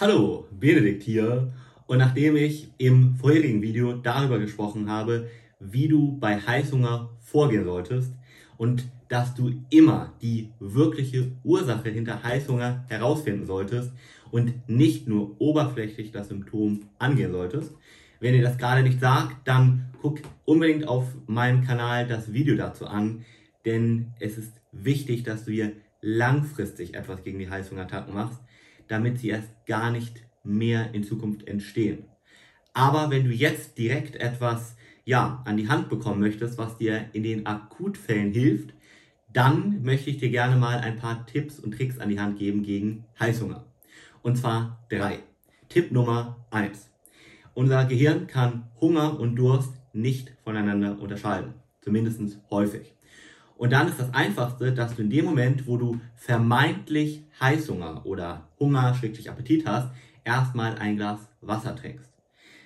Hallo, Benedikt hier. Und nachdem ich im vorherigen Video darüber gesprochen habe, wie du bei Heißhunger vorgehen solltest und dass du immer die wirkliche Ursache hinter Heißhunger herausfinden solltest und nicht nur oberflächlich das Symptom angehen solltest. Wenn ihr das gerade nicht sagt, dann guck unbedingt auf meinem Kanal das Video dazu an, denn es ist wichtig, dass du hier langfristig etwas gegen die Heißhungerattacken machst damit sie erst gar nicht mehr in Zukunft entstehen. Aber wenn du jetzt direkt etwas ja, an die Hand bekommen möchtest, was dir in den Akutfällen hilft, dann möchte ich dir gerne mal ein paar Tipps und Tricks an die Hand geben gegen Heißhunger. Und zwar drei. Tipp Nummer eins: Unser Gehirn kann Hunger und Durst nicht voneinander unterscheiden. Zumindest häufig. Und dann ist das Einfachste, dass du in dem Moment, wo du vermeintlich Heißhunger oder Hunger, schrägstrich Appetit hast, erstmal ein Glas Wasser trinkst.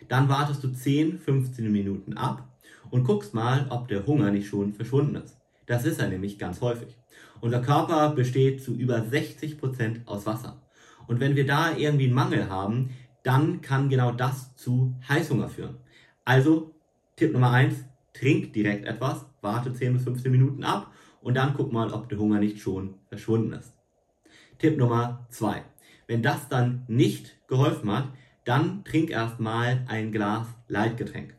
Dann wartest du 10, 15 Minuten ab und guckst mal, ob der Hunger nicht schon verschwunden ist. Das ist er nämlich ganz häufig. Unser Körper besteht zu über 60 Prozent aus Wasser. Und wenn wir da irgendwie einen Mangel haben, dann kann genau das zu Heißhunger führen. Also Tipp Nummer eins: trink direkt etwas, warte 10 bis 15 Minuten ab und dann guck mal, ob der Hunger nicht schon verschwunden ist. Tipp Nummer 2. Wenn das dann nicht geholfen hat, dann trink erstmal ein Glas Leitgetränk.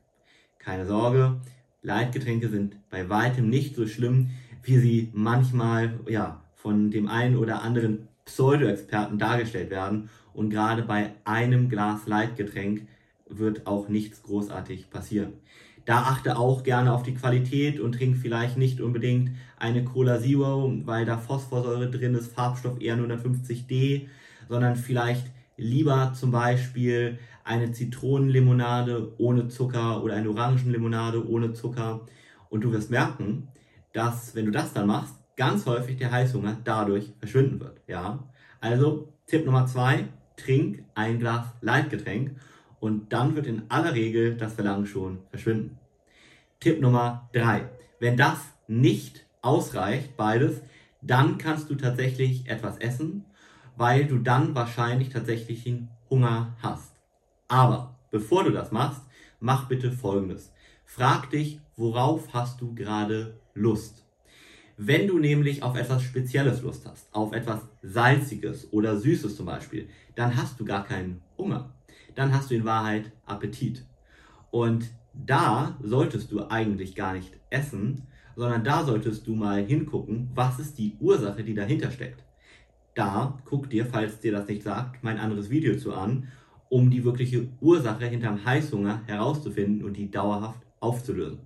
Keine Sorge, Leitgetränke sind bei weitem nicht so schlimm, wie sie manchmal ja, von dem einen oder anderen Pseudo-Experten dargestellt werden. Und gerade bei einem Glas Leitgetränk wird auch nichts großartig passieren. Da achte auch gerne auf die Qualität und trink vielleicht nicht unbedingt eine Cola Zero, weil da Phosphorsäure drin ist, Farbstoff eher 150D, sondern vielleicht lieber zum Beispiel eine Zitronenlimonade ohne Zucker oder eine Orangenlimonade ohne Zucker. Und du wirst merken, dass wenn du das dann machst, ganz häufig der Heißhunger dadurch verschwinden wird. Ja? Also Tipp Nummer zwei, trink ein Glas Leitgetränk und dann wird in aller Regel das Verlangen schon verschwinden. Tipp Nummer drei: Wenn das nicht ausreicht, beides, dann kannst du tatsächlich etwas essen, weil du dann wahrscheinlich tatsächlich den Hunger hast. Aber bevor du das machst, mach bitte Folgendes. Frag dich, worauf hast du gerade Lust? Wenn du nämlich auf etwas Spezielles Lust hast, auf etwas Salziges oder Süßes zum Beispiel, dann hast du gar keinen Hunger dann hast du in Wahrheit Appetit. Und da solltest du eigentlich gar nicht essen, sondern da solltest du mal hingucken, was ist die Ursache, die dahinter steckt. Da guck dir, falls dir das nicht sagt, mein anderes Video zu an, um die wirkliche Ursache hinterm Heißhunger herauszufinden und die dauerhaft aufzulösen.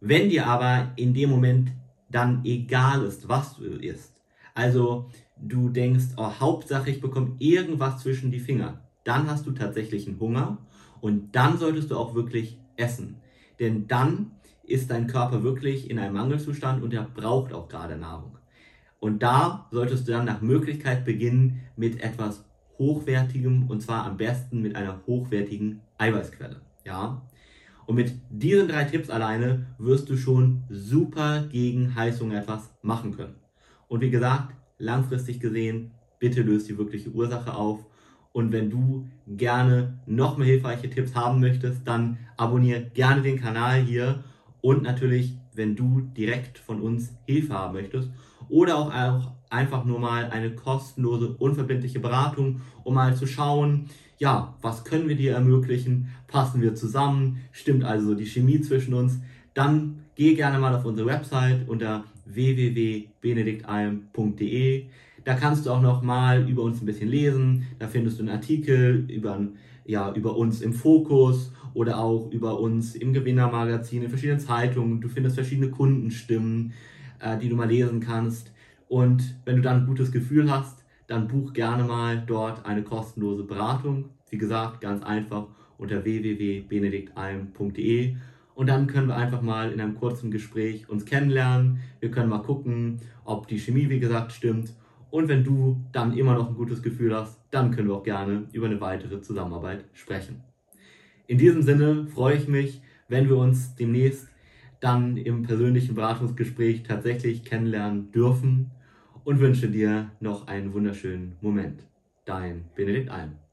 Wenn dir aber in dem Moment dann egal ist, was du isst, also du denkst, oh, Hauptsache ich bekomme irgendwas zwischen die Finger, dann hast du tatsächlich einen Hunger und dann solltest du auch wirklich essen. Denn dann ist dein Körper wirklich in einem Mangelzustand und er braucht auch gerade Nahrung. Und da solltest du dann nach Möglichkeit beginnen mit etwas Hochwertigem und zwar am besten mit einer hochwertigen Eiweißquelle. Ja? Und mit diesen drei Tipps alleine wirst du schon super gegen Heißhunger etwas machen können. Und wie gesagt, langfristig gesehen, bitte löst die wirkliche Ursache auf und wenn du gerne noch mehr hilfreiche Tipps haben möchtest, dann abonniere gerne den Kanal hier. Und natürlich, wenn du direkt von uns Hilfe haben möchtest oder auch einfach nur mal eine kostenlose, unverbindliche Beratung, um mal zu schauen, ja, was können wir dir ermöglichen? Passen wir zusammen? Stimmt also die Chemie zwischen uns? Dann geh gerne mal auf unsere Website unter www.benediktalm.de. Da kannst du auch noch mal über uns ein bisschen lesen. Da findest du einen Artikel über, ja, über uns im Fokus oder auch über uns im Gewinnermagazin, in verschiedenen Zeitungen. Du findest verschiedene Kundenstimmen, äh, die du mal lesen kannst. Und wenn du dann ein gutes Gefühl hast, dann buch gerne mal dort eine kostenlose Beratung. Wie gesagt, ganz einfach unter www.benediktalm.de und dann können wir einfach mal in einem kurzen Gespräch uns kennenlernen. Wir können mal gucken, ob die Chemie, wie gesagt, stimmt und wenn du dann immer noch ein gutes Gefühl hast, dann können wir auch gerne über eine weitere Zusammenarbeit sprechen. In diesem Sinne freue ich mich, wenn wir uns demnächst dann im persönlichen Beratungsgespräch tatsächlich kennenlernen dürfen und wünsche dir noch einen wunderschönen Moment. Dein Benedikt Alm.